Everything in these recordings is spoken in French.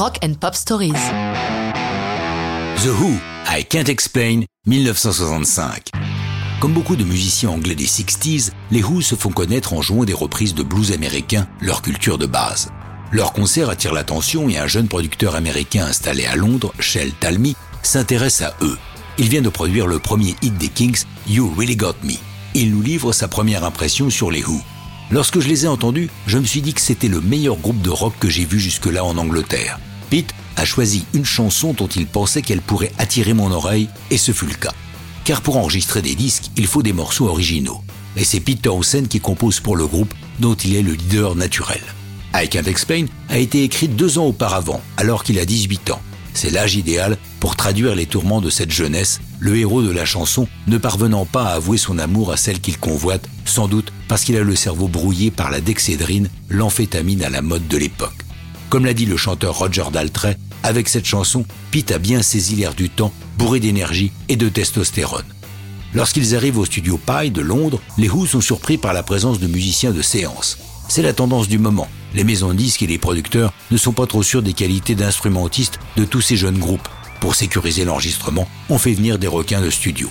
Rock and Pop Stories. The Who, I Can't Explain, 1965. Comme beaucoup de musiciens anglais des 60s, les Who se font connaître en jouant des reprises de blues américains, leur culture de base. Leur concert attire l'attention et un jeune producteur américain installé à Londres, Shell Talmy, s'intéresse à eux. Il vient de produire le premier hit des Kings, You Really Got Me. Il nous livre sa première impression sur les Who. Lorsque je les ai entendus, je me suis dit que c'était le meilleur groupe de rock que j'ai vu jusque-là en Angleterre. Pete a choisi une chanson dont il pensait qu'elle pourrait attirer mon oreille, et ce fut le cas. Car pour enregistrer des disques, il faut des morceaux originaux. Et c'est Pete Townsend qui compose pour le groupe, dont il est le leader naturel. I Can't Explain a été écrit deux ans auparavant, alors qu'il a 18 ans. C'est l'âge idéal pour traduire les tourments de cette jeunesse, le héros de la chanson ne parvenant pas à avouer son amour à celle qu'il convoite, sans doute parce qu'il a le cerveau brouillé par la dexédrine, l'amphétamine à la mode de l'époque. Comme l'a dit le chanteur Roger Daltrey, avec cette chanson, Pete a bien saisi l'air du temps, bourré d'énergie et de testostérone. Lorsqu'ils arrivent au studio Pye de Londres, les Who sont surpris par la présence de musiciens de séance. C'est la tendance du moment. Les maisons de disques et les producteurs ne sont pas trop sûrs des qualités d'instrumentistes de tous ces jeunes groupes. Pour sécuriser l'enregistrement, on fait venir des requins de studio.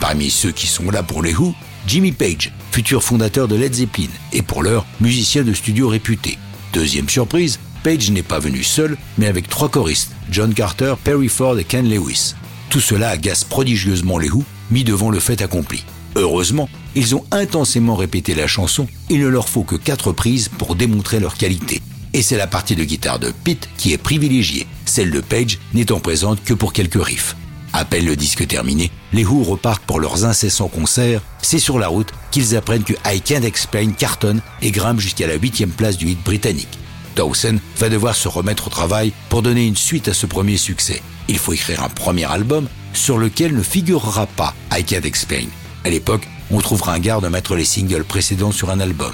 Parmi ceux qui sont là pour les Who, Jimmy Page, futur fondateur de Led Zeppelin, et pour l'heure, musicien de studio réputé. Deuxième surprise, Page n'est pas venu seul, mais avec trois choristes, John Carter, Perry Ford et Ken Lewis. Tout cela agace prodigieusement les Who, mis devant le fait accompli. Heureusement, ils ont intensément répété la chanson, il ne leur faut que quatre prises pour démontrer leur qualité. Et c'est la partie de guitare de Pete qui est privilégiée, celle de Page n'étant présente que pour quelques riffs. À peine le disque terminé, les Who repartent pour leurs incessants concerts. C'est sur la route qu'ils apprennent que I Can't Explain cartonne et grimpe jusqu'à la huitième place du hit britannique. Dawson va devoir se remettre au travail pour donner une suite à ce premier succès. Il faut écrire un premier album sur lequel ne figurera pas I Can't Explain. À l'époque, on trouvera un garde de mettre les singles précédents sur un album.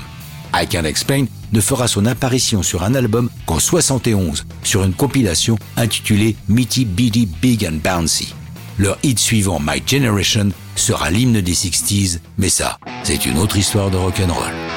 I Can't Explain ne fera son apparition sur un album qu'en 71, sur une compilation intitulée Mitty Bitty Big and Bouncy. Leur hit suivant My Generation sera l'hymne des 60s, mais ça, c'est une autre histoire de rock'n'roll.